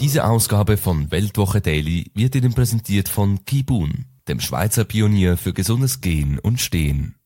Diese Ausgabe von Weltwoche Daily wird Ihnen präsentiert von Kibun, dem Schweizer Pionier für gesundes Gehen und Stehen.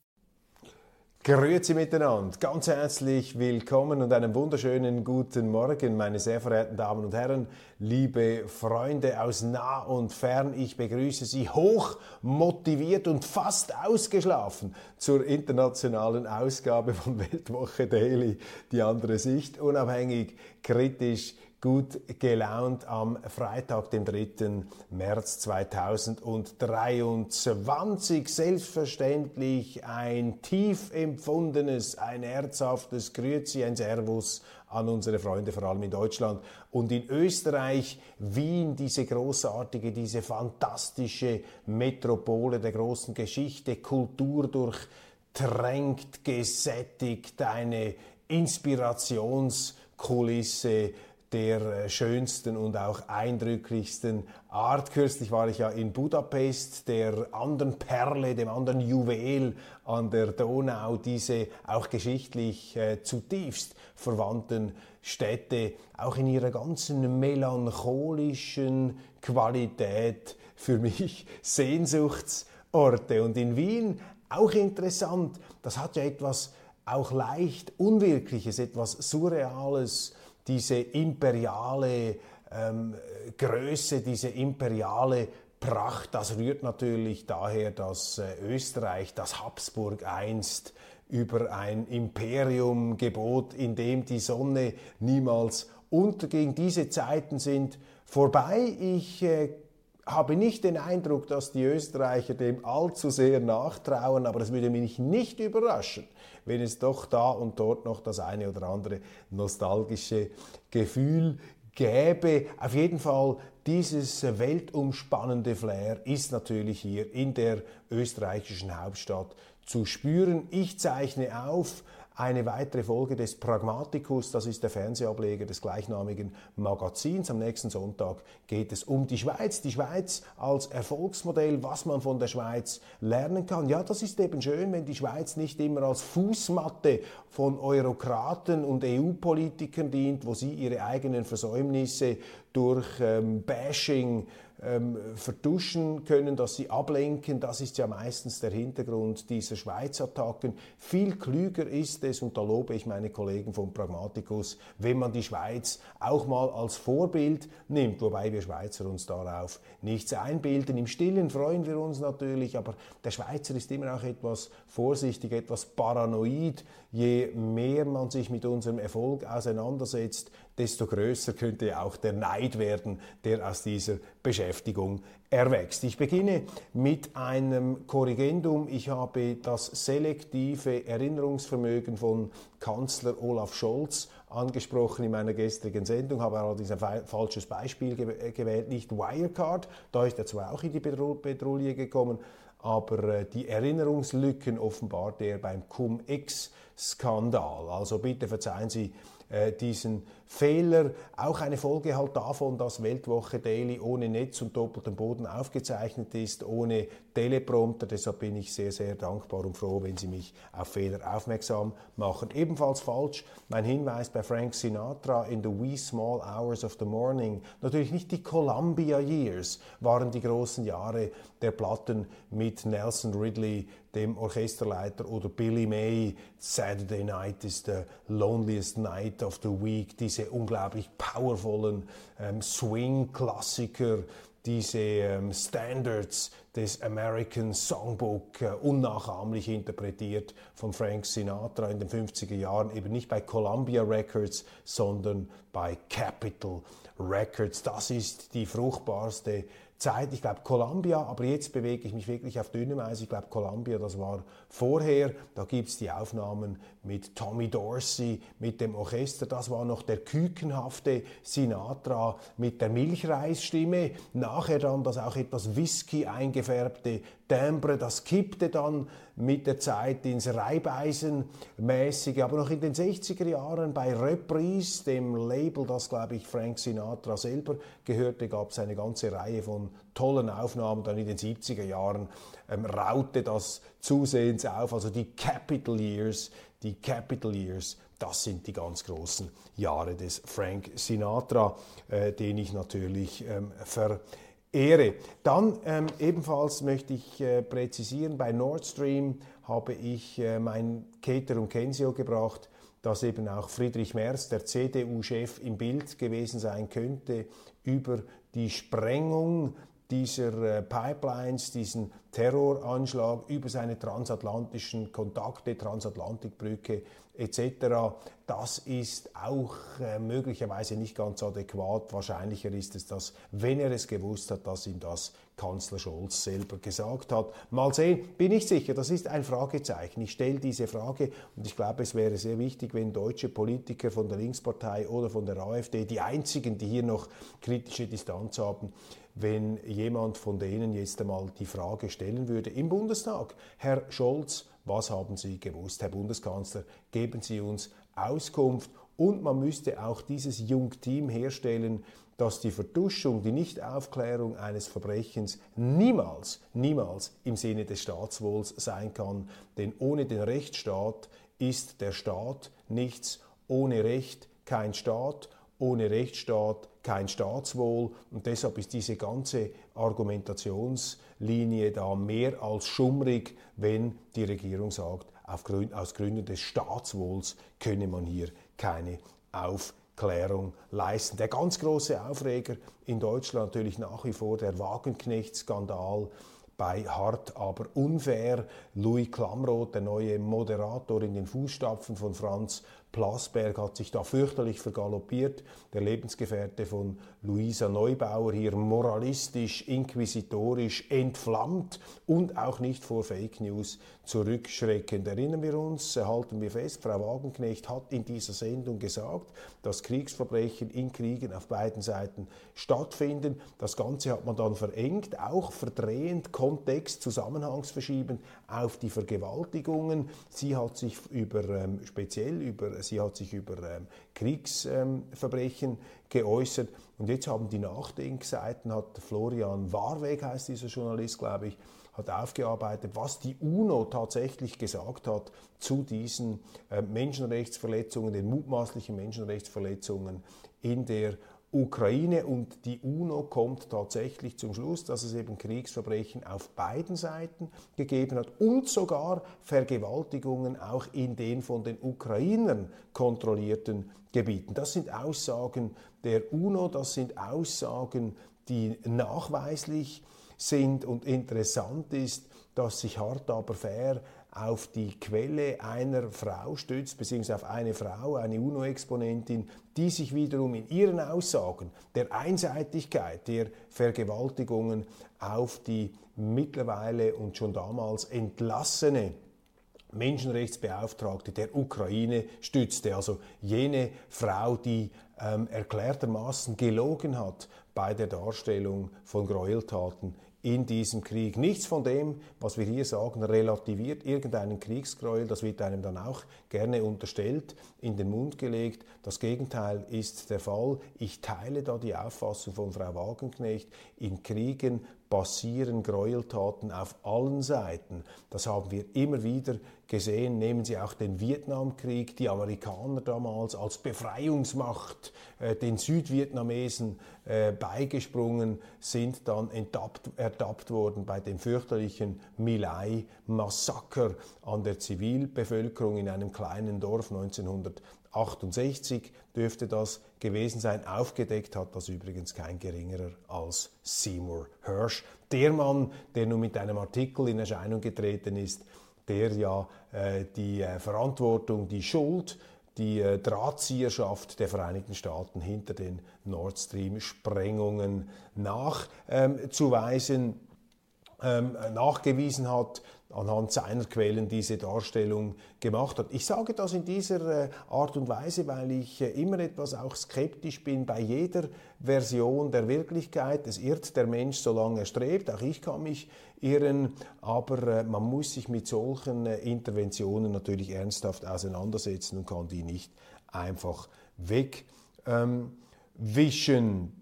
Grüezi miteinander, ganz herzlich willkommen und einen wunderschönen guten Morgen, meine sehr verehrten Damen und Herren, liebe Freunde aus nah und fern. Ich begrüße Sie hoch motiviert und fast ausgeschlafen zur internationalen Ausgabe von Weltwoche Daily, die andere Sicht, unabhängig, kritisch, gut gelaunt am Freitag, dem 3. März 2023. Selbstverständlich ein tief empfundenes, ein herzhaftes Grüezi, ein Servus an unsere Freunde, vor allem in Deutschland und in Österreich, Wien, diese großartige, diese fantastische Metropole der großen Geschichte, Kultur durchtränkt, gesättigt, eine Inspirationskulisse, der äh, schönsten und auch eindrücklichsten Art. Kürzlich war ich ja in Budapest, der anderen Perle, dem anderen Juwel an der Donau, diese auch geschichtlich äh, zutiefst verwandten Städte, auch in ihrer ganzen melancholischen Qualität für mich Sehnsuchtsorte. Und in Wien auch interessant, das hat ja etwas auch leicht Unwirkliches, etwas Surreales, diese imperiale ähm, Größe, diese imperiale Pracht, das rührt natürlich daher, dass äh, Österreich, das Habsburg einst über ein Imperium gebot, in dem die Sonne niemals unterging. Diese Zeiten sind vorbei. Ich äh, habe nicht den Eindruck, dass die Österreicher dem allzu sehr nachtrauen, aber das würde mich nicht überraschen, wenn es doch da und dort noch das eine oder andere nostalgische Gefühl gäbe. Auf jeden Fall, dieses weltumspannende Flair ist natürlich hier in der österreichischen Hauptstadt zu spüren. Ich zeichne auf eine weitere Folge des Pragmaticus, das ist der Fernsehableger des gleichnamigen Magazins. Am nächsten Sonntag geht es um die Schweiz. Die Schweiz als Erfolgsmodell, was man von der Schweiz lernen kann. Ja, das ist eben schön, wenn die Schweiz nicht immer als Fußmatte von Eurokraten und EU-Politikern dient, wo sie ihre eigenen Versäumnisse durch ähm, Bashing ähm, vertuschen können, dass sie ablenken. Das ist ja meistens der Hintergrund dieser Schweiz-Attacken. Viel klüger ist es, und da lobe ich meine Kollegen vom Pragmaticus, wenn man die Schweiz auch mal als Vorbild nimmt, wobei wir Schweizer uns darauf nichts einbilden. Im Stillen freuen wir uns natürlich, aber der Schweizer ist immer auch etwas vorsichtig, etwas paranoid. Je mehr man sich mit unserem Erfolg auseinandersetzt, desto größer könnte auch der Neid werden, der aus dieser Beschäftigung erwächst. Ich beginne mit einem Korrigendum. Ich habe das selektive Erinnerungsvermögen von Kanzler Olaf Scholz angesprochen in meiner gestrigen Sendung, habe allerdings ein falsches Beispiel gewählt, nicht Wirecard, da ist er zwar auch in die Petrouille gekommen, aber äh, die Erinnerungslücken offenbart er beim Cum-Ex-Skandal. Also bitte verzeihen Sie äh, diesen Fehler. Auch eine Folge halt davon, dass Weltwoche Daily ohne Netz und doppeltem Boden aufgezeichnet ist, ohne Teleprompter. Deshalb bin ich sehr, sehr dankbar und froh, wenn Sie mich auf Fehler aufmerksam machen. Ebenfalls falsch mein Hinweis bei Frank Sinatra in The Wee Small Hours of the Morning. Natürlich nicht die Columbia Years waren die großen Jahre der Platten mit Nelson Ridley, dem Orchesterleiter, oder Billy May. Saturday Night is the loneliest night of the week. Diese unglaublich powervollen ähm, Swing-Klassiker, diese ähm, Standards des American Songbook äh, unnachahmlich interpretiert von Frank Sinatra in den 50er Jahren, eben nicht bei Columbia Records, sondern bei Capitol Records. Das ist die fruchtbarste Zeit, ich glaube Columbia, aber jetzt bewege ich mich wirklich auf dünnem Eis. Ich glaube Columbia, das war vorher. Da gibt es die Aufnahmen mit Tommy Dorsey, mit dem Orchester. Das war noch der kükenhafte Sinatra mit der Milchreisstimme. Nachher dann das auch etwas Whisky eingefärbte Timbre, das kippte dann mit der Zeit ins Reibeisenmäßige. Aber noch in den 60er Jahren bei Reprise, dem Label, das glaube ich Frank Sinatra selber gehörte, gab es eine ganze Reihe von tollen Aufnahmen. Dann in den 70er Jahren ähm, raute das zusehends auf. Also die Capital Years, die Capital Years, das sind die ganz großen Jahre des Frank Sinatra, äh, den ich natürlich ähm, verehre. Dann ähm, ebenfalls möchte ich äh, präzisieren, bei Nord Stream habe ich äh, mein Keter Kensio gebracht, dass eben auch Friedrich Merz, der CDU-Chef, im Bild gewesen sein könnte über die Sprengung dieser äh, Pipelines, diesen Terroranschlag über seine transatlantischen Kontakte, Transatlantikbrücke etc. Das ist auch äh, möglicherweise nicht ganz adäquat. Wahrscheinlicher ist es, dass, wenn er es gewusst hat, dass ihm das Kanzler Scholz selber gesagt hat. Mal sehen, bin ich sicher, das ist ein Fragezeichen. Ich stelle diese Frage und ich glaube, es wäre sehr wichtig, wenn deutsche Politiker von der Linkspartei oder von der AfD, die einzigen, die hier noch kritische Distanz haben, wenn jemand von denen jetzt einmal die Frage stellen würde im Bundestag, Herr Scholz, was haben Sie gewusst, Herr Bundeskanzler, geben Sie uns Auskunft und man müsste auch dieses Jungteam herstellen, dass die Vertuschung, die Nichtaufklärung eines Verbrechens niemals, niemals im Sinne des Staatswohls sein kann. Denn ohne den Rechtsstaat ist der Staat nichts, ohne Recht kein Staat, ohne Rechtsstaat kein Staatswohl und deshalb ist diese ganze Argumentationslinie da mehr als schummrig, wenn die Regierung sagt, aus Gründen des Staatswohls könne man hier keine Aufklärung leisten. Der ganz große Aufreger in Deutschland natürlich nach wie vor der Wagenknecht-Skandal bei Hart aber unfair. Louis Klamroth, der neue Moderator in den Fußstapfen von Franz Plasberg hat sich da fürchterlich vergaloppiert. Der Lebensgefährte von Luisa Neubauer hier moralistisch, inquisitorisch entflammt und auch nicht vor Fake News zurückschreckend. Erinnern wir uns, halten wir fest, Frau Wagenknecht hat in dieser Sendung gesagt, dass Kriegsverbrechen in Kriegen auf beiden Seiten stattfinden. Das Ganze hat man dann verengt, auch verdrehend, Kontext, zusammenhangsverschiebend auf die Vergewaltigungen. Sie hat sich über, ähm, speziell über sie hat sich über ähm, Kriegsverbrechen ähm, geäußert. Und jetzt haben die Nachdenkseiten, hat Florian Warweg, heißt dieser Journalist, glaube ich, hat aufgearbeitet, was die UNO tatsächlich gesagt hat zu diesen äh, Menschenrechtsverletzungen, den mutmaßlichen Menschenrechtsverletzungen in der Ukraine und die UNO kommt tatsächlich zum Schluss, dass es eben Kriegsverbrechen auf beiden Seiten gegeben hat und sogar Vergewaltigungen auch in den von den Ukrainern kontrollierten Gebieten. Das sind Aussagen der UNO, das sind Aussagen, die nachweislich sind und interessant ist, dass sich hart aber fair auf die Quelle einer Frau stützt, beziehungsweise auf eine Frau, eine UNO-Exponentin, die sich wiederum in ihren Aussagen der Einseitigkeit der Vergewaltigungen auf die mittlerweile und schon damals entlassene Menschenrechtsbeauftragte der Ukraine stützte, also jene Frau, die ähm, erklärtermaßen gelogen hat bei der Darstellung von Gräueltaten in diesem Krieg. Nichts von dem, was wir hier sagen, relativiert irgendeinen Kriegsgräuel. Das wird einem dann auch gerne unterstellt, in den Mund gelegt. Das Gegenteil ist der Fall. Ich teile da die Auffassung von Frau Wagenknecht. In Kriegen passieren Gräueltaten auf allen Seiten. Das haben wir immer wieder gesehen. Nehmen Sie auch den Vietnamkrieg. Die Amerikaner damals als Befreiungsmacht äh, den Südvietnamesen äh, beigesprungen, sind dann enttappt, ertappt worden bei dem fürchterlichen Milai-Massaker an der Zivilbevölkerung in einem kleinen Dorf 1900. 68 dürfte das gewesen sein. Aufgedeckt hat das übrigens kein geringerer als Seymour Hirsch. Der Mann, der nun mit einem Artikel in Erscheinung getreten ist, der ja äh, die äh, Verantwortung, die Schuld die äh, Drahtzieherschaft der Vereinigten Staaten hinter den Nord Stream-Sprengungen nachzuweisen, ähm, nachgewiesen hat anhand seiner Quellen diese Darstellung gemacht hat. Ich sage das in dieser äh, Art und Weise, weil ich äh, immer etwas auch skeptisch bin bei jeder Version der Wirklichkeit. Es irrt der Mensch, solange er strebt. Auch ich kann mich irren, aber äh, man muss sich mit solchen Interventionen natürlich ernsthaft auseinandersetzen und kann die nicht einfach wegwischen. Ähm,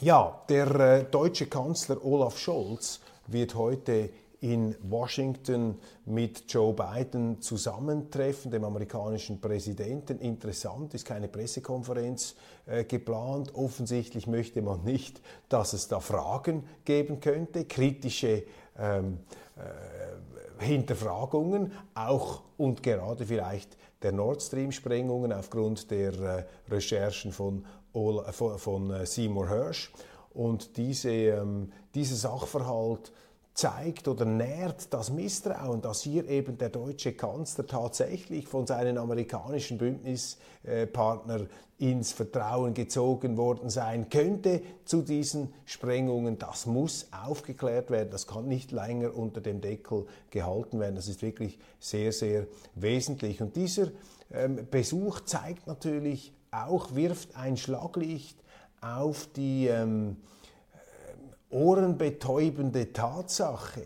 ja, der deutsche Kanzler Olaf Scholz wird heute in Washington mit Joe Biden zusammentreffen, dem amerikanischen Präsidenten. Interessant ist keine Pressekonferenz äh, geplant. Offensichtlich möchte man nicht, dass es da Fragen geben könnte, kritische ähm, äh, Hinterfragungen, auch und gerade vielleicht der Nord Stream-Sprengungen aufgrund der äh, Recherchen von, Ola, von, von äh, Seymour Hirsch. Und diese, ähm, dieser Sachverhalt zeigt oder nährt das Misstrauen, dass hier eben der deutsche Kanzler tatsächlich von seinen amerikanischen Bündnispartnern ins Vertrauen gezogen worden sein könnte zu diesen Sprengungen. Das muss aufgeklärt werden. Das kann nicht länger unter dem Deckel gehalten werden. Das ist wirklich sehr, sehr wesentlich. Und dieser ähm, Besuch zeigt natürlich auch, wirft ein Schlaglicht auf die ähm, ohrenbetäubende Tatsache,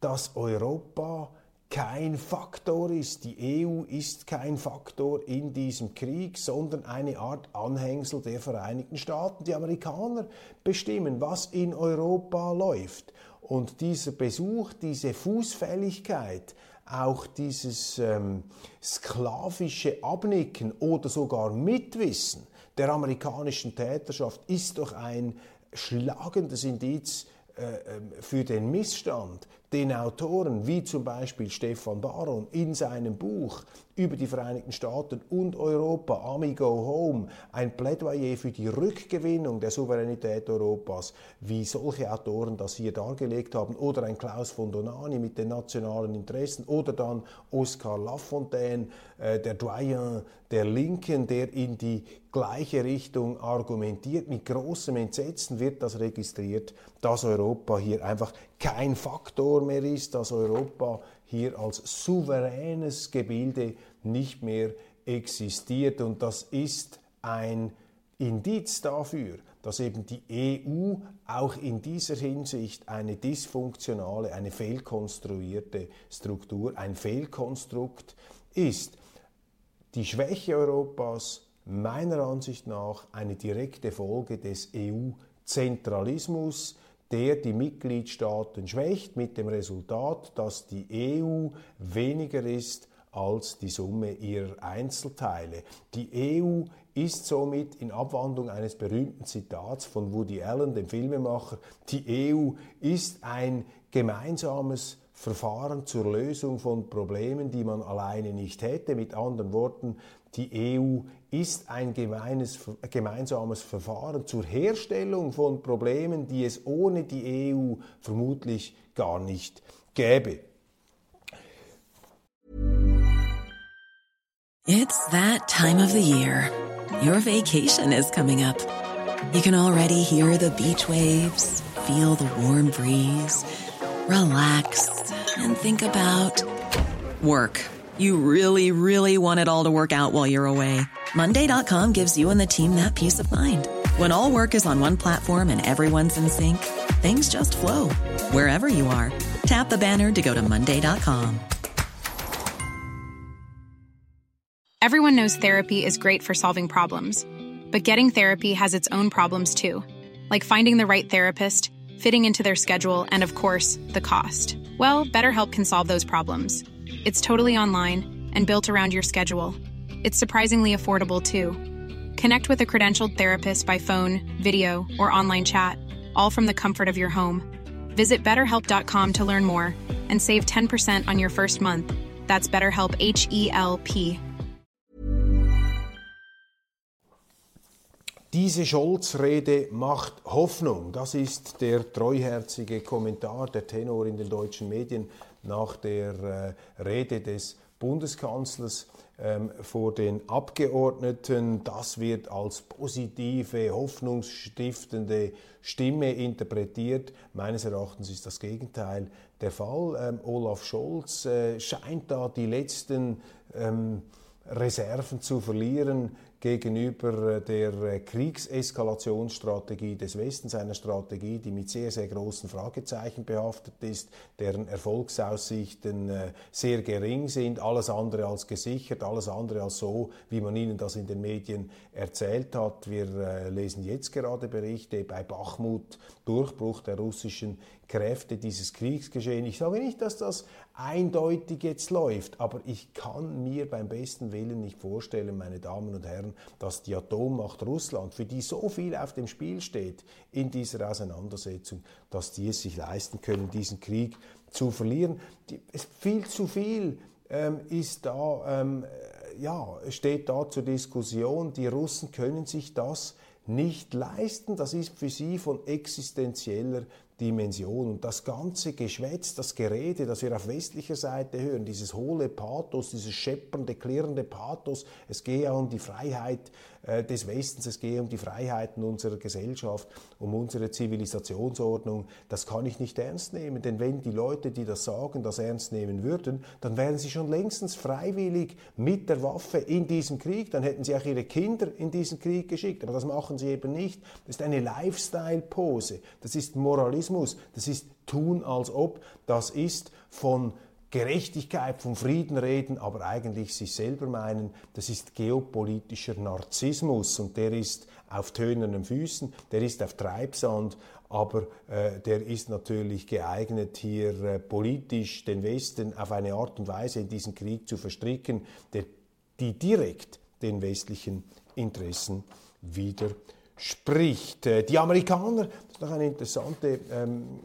dass Europa kein Faktor ist. Die EU ist kein Faktor in diesem Krieg, sondern eine Art Anhängsel der Vereinigten Staaten. Die Amerikaner bestimmen, was in Europa läuft. Und dieser Besuch, diese Fußfälligkeit, auch dieses ähm, sklavische Abnicken oder sogar Mitwissen der amerikanischen Täterschaft ist doch ein schlagendes Indiz äh, ähm, für den Missstand, den Autoren wie zum Beispiel Stefan Baron in seinem Buch über die Vereinigten Staaten und Europa, Ami Go Home, ein Plädoyer für die Rückgewinnung der Souveränität Europas, wie solche Autoren das hier dargelegt haben, oder ein Klaus von Donani mit den nationalen Interessen, oder dann Oscar Lafontaine, äh, der Doyen der Linken, der in die gleiche Richtung argumentiert. Mit großem Entsetzen wird das registriert, dass Europa hier einfach kein Faktor mehr ist, dass Europa hier als souveränes Gebilde nicht mehr existiert. Und das ist ein Indiz dafür, dass eben die EU auch in dieser Hinsicht eine dysfunktionale, eine fehlkonstruierte Struktur, ein Fehlkonstrukt ist. Die Schwäche Europas meiner Ansicht nach eine direkte Folge des EU-Zentralismus, der die Mitgliedstaaten schwächt, mit dem Resultat, dass die EU weniger ist als die Summe ihrer Einzelteile. Die EU ist somit in Abwandlung eines berühmten Zitats von Woody Allen, dem Filmemacher, die EU ist ein gemeinsames Verfahren zur Lösung von Problemen, die man alleine nicht hätte. Mit anderen Worten, die EU ist ein gemeines, gemeinsames Verfahren zur Herstellung von Problemen, die es ohne die EU vermutlich gar nicht gäbe. It's that time of the year. Your vacation is coming up. You can already hear the beach waves, feel the warm breeze, relax and think about work. You really, really want it all to work out while you're away. Monday.com gives you and the team that peace of mind. When all work is on one platform and everyone's in sync, things just flow wherever you are. Tap the banner to go to Monday.com. Everyone knows therapy is great for solving problems, but getting therapy has its own problems too, like finding the right therapist, fitting into their schedule, and of course, the cost. Well, BetterHelp can solve those problems. It's totally online and built around your schedule. It's surprisingly affordable too. Connect with a credentialed therapist by phone, video, or online chat, all from the comfort of your home. Visit betterhelp.com to learn more and save 10% on your first month. That's BetterHelp H E L P. Diese Scholz-Rede macht Hoffnung. Das ist der treuherzige Kommentar, der Tenor in den deutschen Medien nach der äh, Rede des Bundeskanzlers vor den Abgeordneten. Das wird als positive, hoffnungsstiftende Stimme interpretiert. Meines Erachtens ist das Gegenteil der Fall. Ähm, Olaf Scholz äh, scheint da die letzten ähm, Reserven zu verlieren gegenüber äh, der äh, Kriegseskalationsstrategie des Westens, einer Strategie, die mit sehr, sehr großen Fragezeichen behaftet ist, deren Erfolgsaussichten äh, sehr gering sind, alles andere als gesichert, alles andere als so, wie man Ihnen das in den Medien erzählt hat. Wir lesen jetzt gerade Berichte bei Bachmut, Durchbruch der russischen Kräfte dieses Kriegsgeschehen. Ich sage nicht, dass das eindeutig jetzt läuft, aber ich kann mir beim besten Willen nicht vorstellen, meine Damen und Herren, dass die Atommacht Russland, für die so viel auf dem Spiel steht in dieser Auseinandersetzung, dass die es sich leisten können, diesen Krieg zu verlieren. Die, viel zu viel ähm, ist da, ähm, ja, steht da zur Diskussion. Die Russen können sich das nicht leisten. Das ist für sie von existenzieller Dimension. Und das ganze Geschwätz, das Gerede, das wir auf westlicher Seite hören, dieses hohle Pathos, dieses scheppernde, klirrende Pathos, es gehe um die Freiheit des Westens, es gehe um die Freiheiten unserer Gesellschaft, um unsere Zivilisationsordnung, das kann ich nicht ernst nehmen. Denn wenn die Leute, die das sagen, das ernst nehmen würden, dann wären sie schon längstens freiwillig mit der Waffe in diesem Krieg, dann hätten sie auch ihre Kinder in diesen Krieg geschickt. Aber das machen sie eben nicht. Das ist eine Lifestyle-Pose, das ist Moralismus, das ist tun als ob, das ist von Gerechtigkeit, vom Frieden reden, aber eigentlich sich selber meinen, das ist geopolitischer Narzissmus und der ist auf tönernen Füßen, der ist auf Treibsand, aber äh, der ist natürlich geeignet, hier äh, politisch den Westen auf eine Art und Weise in diesen Krieg zu verstricken, der, die direkt den westlichen Interessen widerspricht. Äh, die Amerikaner, das ist noch eine interessante ähm,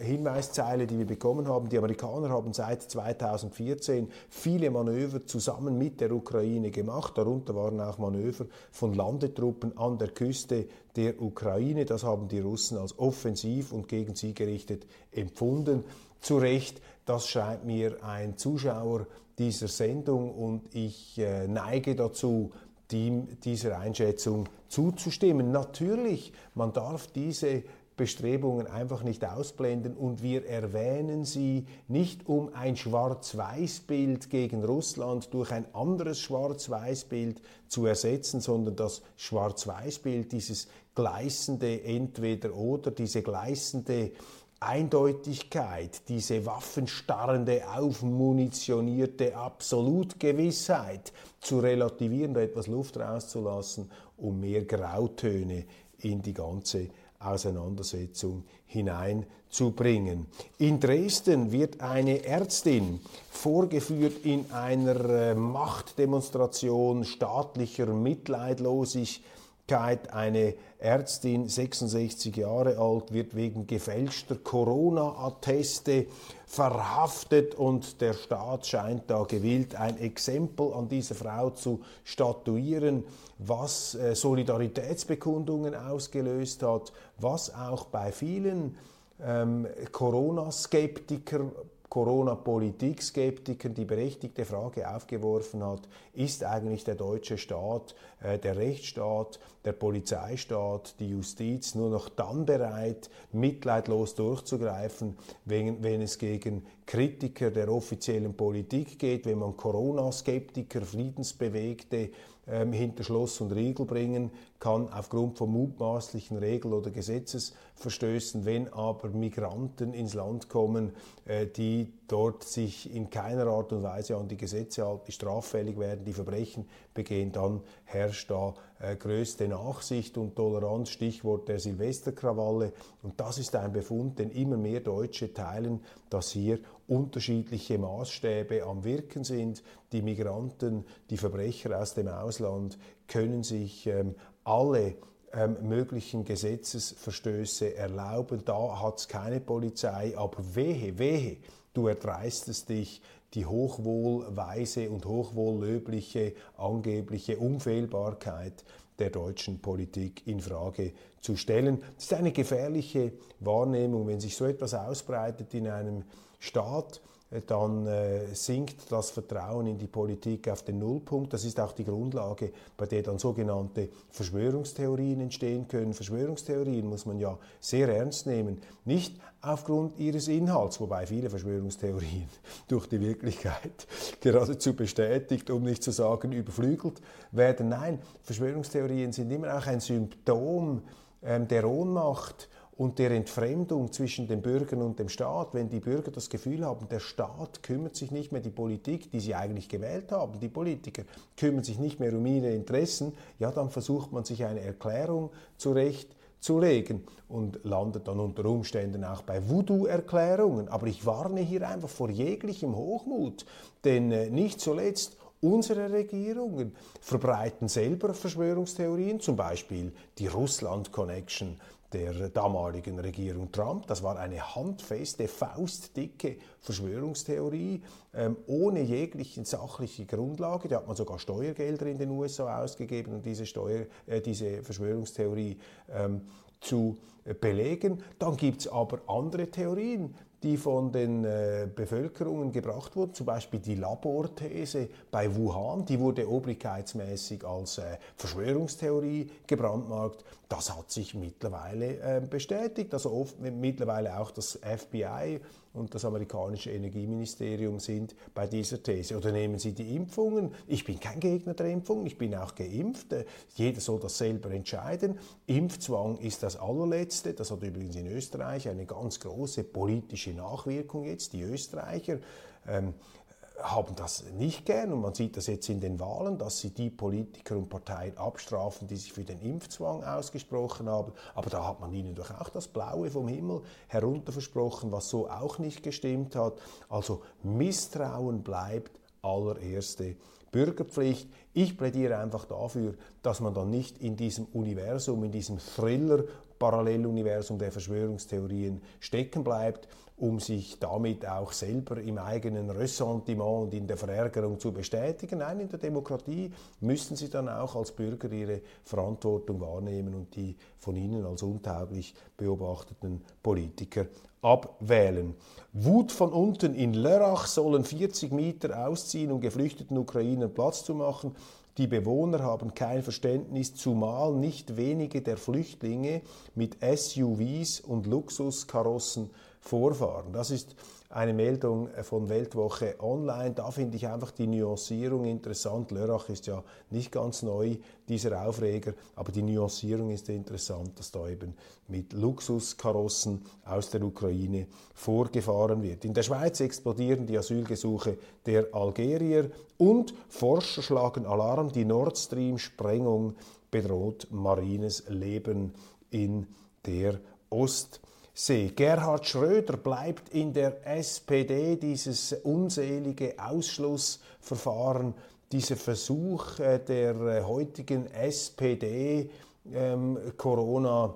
Hinweiszeile, die wir bekommen haben. Die Amerikaner haben seit 2014 viele Manöver zusammen mit der Ukraine gemacht. Darunter waren auch Manöver von Landetruppen an der Küste der Ukraine. Das haben die Russen als offensiv und gegen sie gerichtet empfunden. Zu Recht, das scheint mir ein Zuschauer dieser Sendung und ich äh, neige dazu, die, dieser Einschätzung zuzustimmen. Natürlich, man darf diese Bestrebungen einfach nicht ausblenden und wir erwähnen sie nicht um ein Schwarz-Weiß-Bild gegen Russland durch ein anderes Schwarz-Weiß-Bild zu ersetzen, sondern das Schwarz-Weiß-Bild, dieses gleißende Entweder-Oder, diese gleißende Eindeutigkeit, diese waffenstarrende, aufmunitionierte Absolutgewissheit zu relativieren, da etwas Luft rauszulassen, um mehr Grautöne in die ganze Auseinandersetzung hineinzubringen. In Dresden wird eine Ärztin vorgeführt in einer äh, Machtdemonstration staatlicher Mitleidlosigkeit eine Ärztin, 66 Jahre alt, wird wegen gefälschter Corona-Atteste verhaftet und der Staat scheint da gewillt, ein Exempel an dieser Frau zu statuieren, was äh, Solidaritätsbekundungen ausgelöst hat, was auch bei vielen ähm, Corona-Skeptikern Corona-Politik-Skeptikern die berechtigte Frage aufgeworfen hat, ist eigentlich der deutsche Staat, der Rechtsstaat, der Polizeistaat, die Justiz nur noch dann bereit, mitleidlos durchzugreifen, wenn, wenn es gegen Kritiker der offiziellen Politik geht, wenn man Corona-Skeptiker, Friedensbewegte ähm, hinter Schloss und Riegel bringen kann aufgrund von mutmaßlichen Regel- oder Gesetzesverstößen, wenn aber Migranten ins Land kommen, äh, die dort sich in keiner Art und Weise an die Gesetze halten, die straffällig werden, die Verbrechen begehen, dann herrscht da äh, größte Nachsicht und Toleranz, Stichwort der Silvesterkrawalle. Und das ist ein Befund, den immer mehr Deutsche teilen, dass hier unterschiedliche Maßstäbe am Wirken sind. Die Migranten, die Verbrecher aus dem Ausland können sich ähm, alle ähm, möglichen Gesetzesverstöße erlauben. Da hat es keine Polizei, aber wehe, wehe, du erdreistest dich, die hochwohlweise und hochwohllöbliche angebliche Unfehlbarkeit der deutschen Politik in Frage zu stellen. Das ist eine gefährliche Wahrnehmung, wenn sich so etwas ausbreitet in einem Staat, dann äh, sinkt das Vertrauen in die Politik auf den Nullpunkt. Das ist auch die Grundlage, bei der dann sogenannte Verschwörungstheorien entstehen können. Verschwörungstheorien muss man ja sehr ernst nehmen, nicht aufgrund ihres Inhalts, wobei viele Verschwörungstheorien durch die Wirklichkeit geradezu bestätigt, um nicht zu sagen überflügelt werden. Nein, Verschwörungstheorien sind immer auch ein Symptom ähm, der Ohnmacht und der Entfremdung zwischen den Bürgern und dem Staat, wenn die Bürger das Gefühl haben, der Staat kümmert sich nicht mehr, die Politik, die sie eigentlich gewählt haben, die Politiker kümmern sich nicht mehr um ihre Interessen, ja, dann versucht man sich eine Erklärung zurechtzulegen und landet dann unter Umständen auch bei Voodoo-Erklärungen. Aber ich warne hier einfach vor jeglichem Hochmut, denn äh, nicht zuletzt Unsere Regierungen verbreiten selber Verschwörungstheorien, zum Beispiel die Russland-Connection der damaligen Regierung Trump. Das war eine handfeste, faustdicke Verschwörungstheorie ähm, ohne jegliche sachliche Grundlage. Da hat man sogar Steuergelder in den USA ausgegeben, um diese, Steuer, äh, diese Verschwörungstheorie ähm, zu äh, belegen. Dann gibt es aber andere Theorien, die von den äh, Bevölkerungen gebracht wurden, zum Beispiel die Laborthese bei Wuhan, die wurde obrigkeitsmäßig als äh, Verschwörungstheorie gebrandmarkt. Das hat sich mittlerweile äh, bestätigt. Also oft, mittlerweile auch das FBI und das amerikanische Energieministerium sind bei dieser These. Oder nehmen Sie die Impfungen. Ich bin kein Gegner der Impfung, ich bin auch geimpft. Jeder soll das selber entscheiden. Impfzwang ist das allerletzte. Das hat übrigens in Österreich eine ganz große politische Nachwirkung jetzt. Die Österreicher ähm, haben das nicht gern und man sieht das jetzt in den Wahlen, dass sie die Politiker und Parteien abstrafen, die sich für den Impfzwang ausgesprochen haben. Aber da hat man ihnen doch auch das Blaue vom Himmel herunter versprochen, was so auch nicht gestimmt hat. Also Misstrauen bleibt allererste Bürgerpflicht. Ich plädiere einfach dafür, dass man dann nicht in diesem Universum, in diesem Thriller Paralleluniversum der Verschwörungstheorien stecken bleibt, um sich damit auch selber im eigenen Ressentiment und in der Verärgerung zu bestätigen. Nein, in der Demokratie müssen sie dann auch als Bürger ihre Verantwortung wahrnehmen und die von ihnen als untauglich beobachteten Politiker abwählen. Wut von unten in Lörrach sollen 40 Meter ausziehen, um geflüchteten Ukrainern Platz zu machen. Die Bewohner haben kein Verständnis, zumal nicht wenige der Flüchtlinge mit SUVs und Luxuskarossen vorfahren. Das ist eine Meldung von Weltwoche Online. Da finde ich einfach die Nuancierung interessant. Lörrach ist ja nicht ganz neu, dieser Aufreger, aber die Nuancierung ist interessant, dass da eben mit Luxuskarossen aus der Ukraine vorgefahren wird. In der Schweiz explodieren die Asylgesuche der Algerier und Forscher schlagen Alarm, die Nord Stream-Sprengung bedroht marines Leben in der Ostsee. See. Gerhard Schröder bleibt in der SPD, dieses unselige Ausschlussverfahren, dieser Versuch äh, der äh, heutigen SPD, ähm, Corona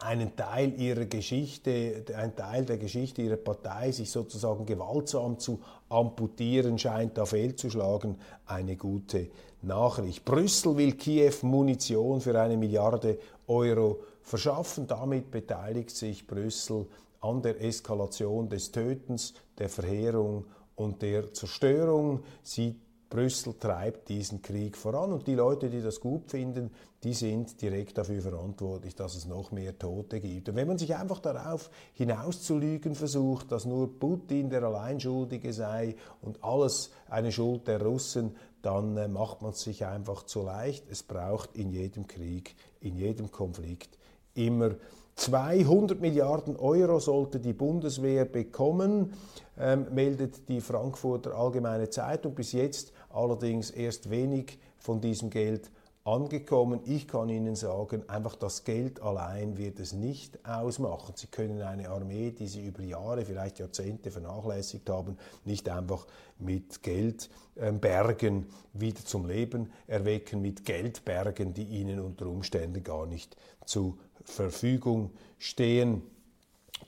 einen Teil ihrer Geschichte, ein Teil der Geschichte ihrer Partei, sich sozusagen gewaltsam zu amputieren, scheint da fehlzuschlagen. Eine gute Nachricht. Brüssel will Kiew Munition für eine Milliarde Euro verschaffen. Damit beteiligt sich Brüssel an der Eskalation des Tötens, der Verheerung und der Zerstörung. Sie Brüssel treibt diesen Krieg voran und die Leute, die das gut finden, die sind direkt dafür verantwortlich, dass es noch mehr Tote gibt. Und wenn man sich einfach darauf hinauszulügen versucht, dass nur Putin der Alleinschuldige sei und alles eine Schuld der Russen, dann äh, macht man es sich einfach zu leicht. Es braucht in jedem Krieg, in jedem Konflikt immer 200 Milliarden Euro sollte die Bundeswehr bekommen, ähm, meldet die Frankfurter Allgemeine Zeitung. Bis jetzt allerdings erst wenig von diesem Geld angekommen. Ich kann Ihnen sagen, einfach das Geld allein wird es nicht ausmachen. Sie können eine Armee, die Sie über Jahre, vielleicht Jahrzehnte vernachlässigt haben, nicht einfach mit Geldbergen ähm, wieder zum Leben erwecken, mit Geldbergen, die Ihnen unter Umständen gar nicht zu Verfügung stehen.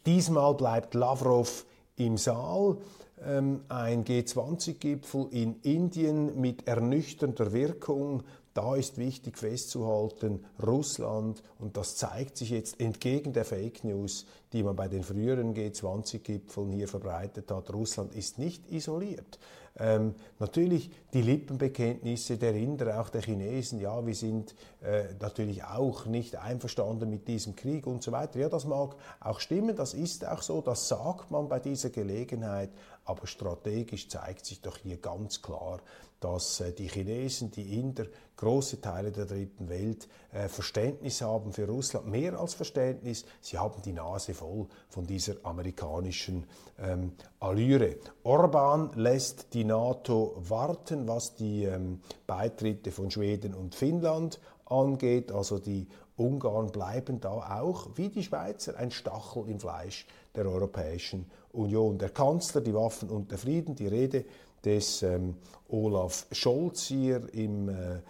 Diesmal bleibt Lavrov im Saal. Ähm, ein G20-Gipfel in Indien mit ernüchternder Wirkung. Da ist wichtig festzuhalten, Russland, und das zeigt sich jetzt entgegen der Fake News, die man bei den früheren G20-Gipfeln hier verbreitet hat. Russland ist nicht isoliert. Ähm, natürlich die Lippenbekenntnisse der Inder, auch der Chinesen, ja, wir sind äh, natürlich auch nicht einverstanden mit diesem Krieg und so weiter. Ja, das mag auch stimmen, das ist auch so, das sagt man bei dieser Gelegenheit, aber strategisch zeigt sich doch hier ganz klar, dass äh, die Chinesen, die Inder, große Teile der dritten Welt äh, Verständnis haben für Russland, mehr als Verständnis. Sie haben die Nase voll von dieser amerikanischen ähm, Allüre. Orban lässt die NATO warten, was die ähm, Beitritte von Schweden und Finnland angeht. Also die Ungarn bleiben da auch, wie die Schweizer, ein Stachel im Fleisch der Europäischen Union. Der Kanzler, die Waffen und der Frieden, die Rede des ähm, Olaf Scholz hier im äh,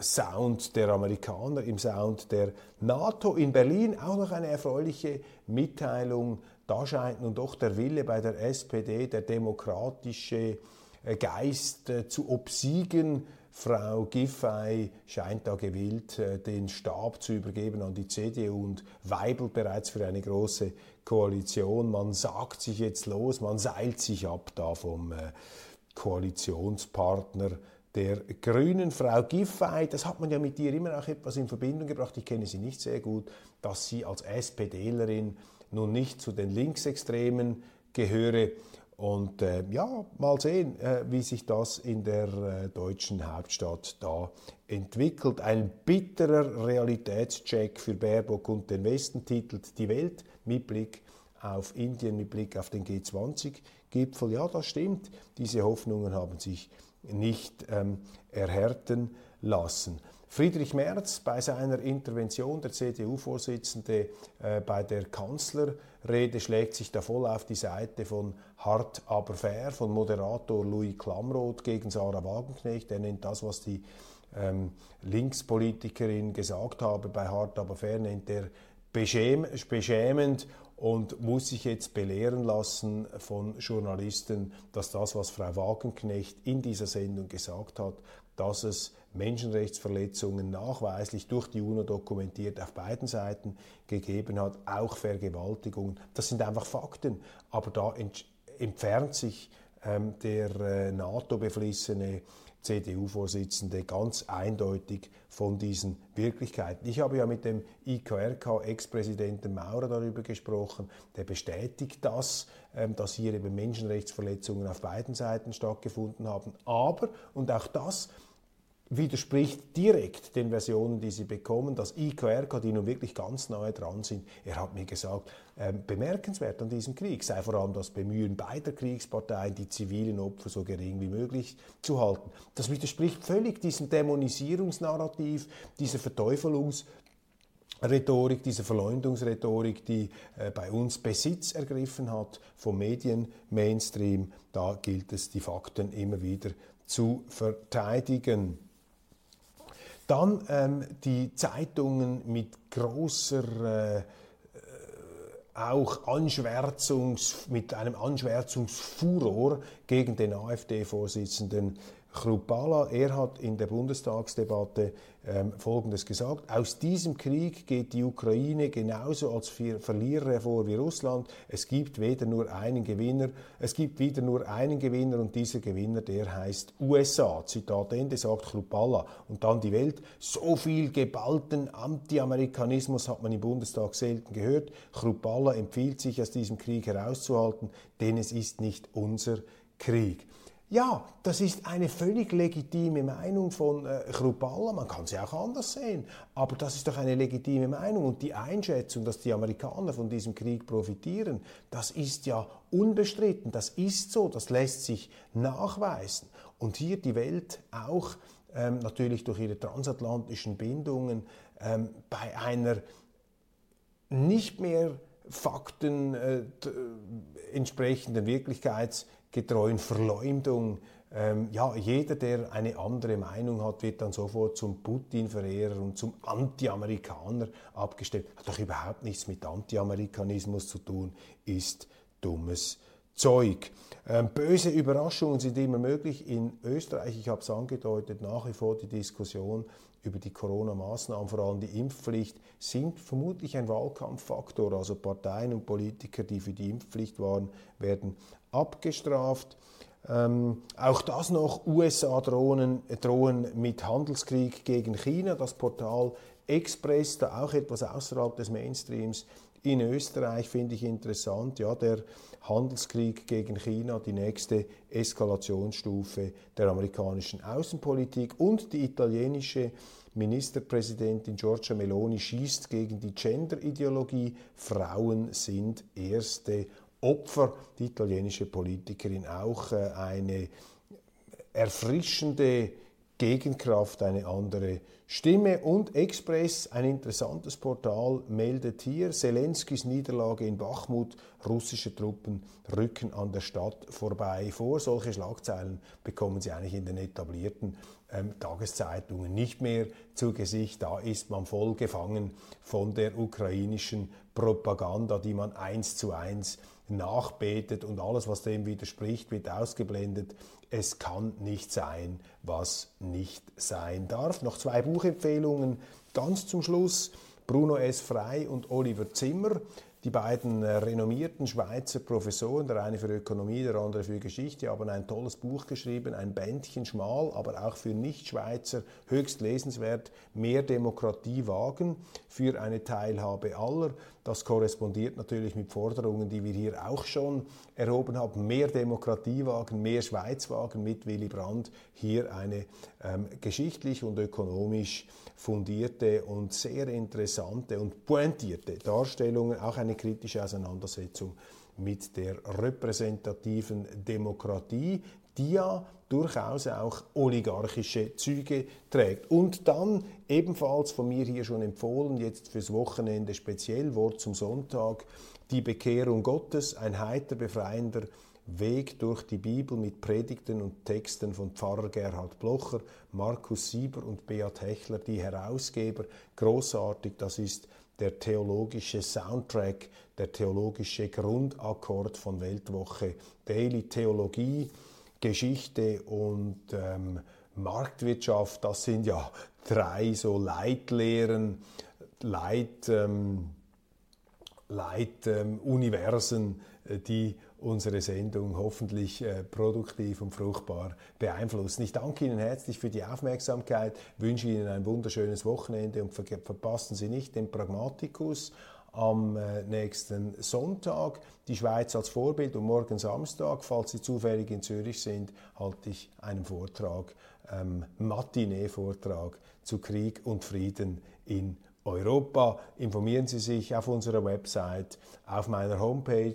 Sound der Amerikaner, im Sound der NATO. In Berlin auch noch eine erfreuliche Mitteilung. Da scheint nun doch der Wille bei der SPD, der demokratische äh, Geist äh, zu obsiegen. Frau Giffey scheint da gewillt, äh, den Stab zu übergeben an die CDU und weibelt bereits für eine große Koalition. Man sagt sich jetzt los, man seilt sich ab da vom Koalitionspartner der Grünen, Frau Giffey. Das hat man ja mit ihr immer auch etwas in Verbindung gebracht. Ich kenne sie nicht sehr gut, dass sie als SPDlerin nun nicht zu den Linksextremen gehöre. Und äh, ja, mal sehen, äh, wie sich das in der äh, deutschen Hauptstadt da entwickelt. Ein bitterer Realitätscheck für Baerbock und den Westen titelt Die Welt mit Blick auf Indien, mit Blick auf den G20-Gipfel. Ja, das stimmt. Diese Hoffnungen haben sich nicht ähm, erhärten lassen. Friedrich Merz bei seiner Intervention, der CDU-Vorsitzende äh, bei der Kanzlerrede, schlägt sich da voll auf die Seite von Hart aber fair, von Moderator Louis Klamroth gegen Sarah Wagenknecht. Er nennt das, was die ähm, Linkspolitikerin gesagt habe bei Hart aber fair, nennt er beschäm beschämend und muss sich jetzt belehren lassen von Journalisten, dass das, was Frau Wagenknecht in dieser Sendung gesagt hat, dass es Menschenrechtsverletzungen nachweislich durch die UNO dokumentiert auf beiden Seiten gegeben hat, auch Vergewaltigungen. Das sind einfach Fakten, aber da entfernt sich ähm, der äh, NATO-beflissene CDU-Vorsitzende ganz eindeutig von diesen Wirklichkeiten. Ich habe ja mit dem IKRK-Ex-Präsidenten Maurer darüber gesprochen, der bestätigt das, ähm, dass hier eben Menschenrechtsverletzungen auf beiden Seiten stattgefunden haben. Aber, und auch das widerspricht direkt den Versionen, die sie bekommen. Das IKRK, die nun wirklich ganz nahe dran sind, er hat mir gesagt, äh, bemerkenswert an diesem Krieg sei vor allem das Bemühen beider Kriegsparteien, die zivilen Opfer so gering wie möglich zu halten. Das widerspricht völlig diesem Dämonisierungsnarrativ, dieser Verteufelungs- Rhetorik, diese Verleumdungsrhetorik, die äh, bei uns Besitz ergriffen hat vom Medien-Mainstream, da gilt es, die Fakten immer wieder zu verteidigen. Dann ähm, die Zeitungen mit großer äh, auch Anschwärzungs, mit einem Anschwärzungsfuror gegen den AfD-Vorsitzenden Chrupala. Er hat in der Bundestagsdebatte ähm, Folgendes gesagt. Aus diesem Krieg geht die Ukraine genauso als Verlierer hervor wie Russland. Es gibt weder nur einen Gewinner, es gibt wieder nur einen Gewinner und dieser Gewinner, der heißt USA. Zitat Ende, sagt Chrupalla. Und dann die Welt. So viel geballten Anti-Amerikanismus hat man im Bundestag selten gehört. Chrupalla empfiehlt sich, aus diesem Krieg herauszuhalten, denn es ist nicht unser Krieg. Ja, das ist eine völlig legitime Meinung von äh, Chrupalla. Man kann sie auch anders sehen. Aber das ist doch eine legitime Meinung. Und die Einschätzung, dass die Amerikaner von diesem Krieg profitieren, das ist ja unbestritten. Das ist so. Das lässt sich nachweisen. Und hier die Welt auch ähm, natürlich durch ihre transatlantischen Bindungen ähm, bei einer nicht mehr Fakten äh, entsprechenden Wirklichkeits getreuen Verleumdung. Ähm, ja, jeder, der eine andere Meinung hat, wird dann sofort zum Putin-Verehrer und zum Anti-Amerikaner abgestellt. Hat doch überhaupt nichts mit Anti-Amerikanismus zu tun, ist dummes Zeug. Ähm, böse Überraschungen sind immer möglich. In Österreich, ich habe es angedeutet, nach wie vor die Diskussion über die Corona-Maßnahmen, vor allem die Impfpflicht, sind vermutlich ein Wahlkampffaktor. Also Parteien und Politiker, die für die Impfpflicht waren, werden abgestraft. Ähm, auch das noch, USA drohen, drohen mit Handelskrieg gegen China. Das Portal Express, da auch etwas außerhalb des Mainstreams. In Österreich finde ich interessant, ja, der Handelskrieg gegen China, die nächste Eskalationsstufe der amerikanischen Außenpolitik und die italienische Ministerpräsidentin Giorgia Meloni schießt gegen die Gender-Ideologie. Frauen sind erste Opfer. Die italienische Politikerin auch äh, eine erfrischende Gegenkraft, eine andere Stimme und Express, ein interessantes Portal, meldet hier Zelenskis Niederlage in Bachmut, russische Truppen rücken an der Stadt vorbei vor. Solche Schlagzeilen bekommen Sie eigentlich in den etablierten ähm, Tageszeitungen nicht mehr zu Gesicht. Da ist man voll gefangen von der ukrainischen Propaganda, die man eins zu eins nachbetet und alles, was dem widerspricht, wird ausgeblendet. Es kann nicht sein, was nicht sein darf. Noch zwei Buchempfehlungen ganz zum Schluss. Bruno S. Frey und Oliver Zimmer die beiden renommierten Schweizer Professoren, der eine für Ökonomie, der andere für Geschichte, haben ein tolles Buch geschrieben, ein Bändchen schmal, aber auch für Nichtschweizer höchst lesenswert, Mehr Demokratie wagen für eine Teilhabe aller. Das korrespondiert natürlich mit Forderungen, die wir hier auch schon erhoben haben. Mehr Demokratie wagen, mehr Schweiz wagen mit Willy Brandt. Hier eine ähm, geschichtlich und ökonomisch fundierte und sehr interessante und pointierte Darstellung, auch eine kritische Auseinandersetzung mit der repräsentativen Demokratie, die ja durchaus auch oligarchische Züge trägt. Und dann ebenfalls von mir hier schon empfohlen, jetzt fürs Wochenende speziell, Wort zum Sonntag, die Bekehrung Gottes, ein heiter, befreiender Weg durch die Bibel mit Predigten und Texten von Pfarrer Gerhard Blocher, Markus Sieber und Beat Hechler, die Herausgeber. Großartig, das ist der theologische Soundtrack, der theologische Grundakkord von Weltwoche Daily Theologie Geschichte und ähm, Marktwirtschaft, das sind ja drei so Leitlehren, Leit, ähm, Leituniversen, ähm, die unsere Sendung hoffentlich äh, produktiv und fruchtbar beeinflussen. Ich danke Ihnen herzlich für die Aufmerksamkeit, wünsche Ihnen ein wunderschönes Wochenende und ver verpassen Sie nicht den Pragmatikus am äh, nächsten Sonntag. Die Schweiz als Vorbild und morgen Samstag, falls Sie zufällig in Zürich sind, halte ich einen Vortrag, ähm, Matinee-Vortrag zu Krieg und Frieden in Europa. Informieren Sie sich auf unserer Website, auf meiner Homepage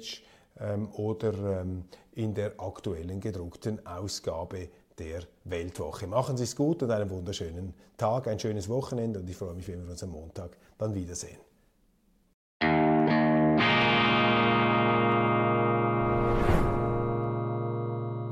ähm, oder ähm, in der aktuellen gedruckten Ausgabe der Weltwoche. Machen Sie es gut und einen wunderschönen Tag, ein schönes Wochenende und ich freue mich, wenn wir uns am Montag dann wiedersehen.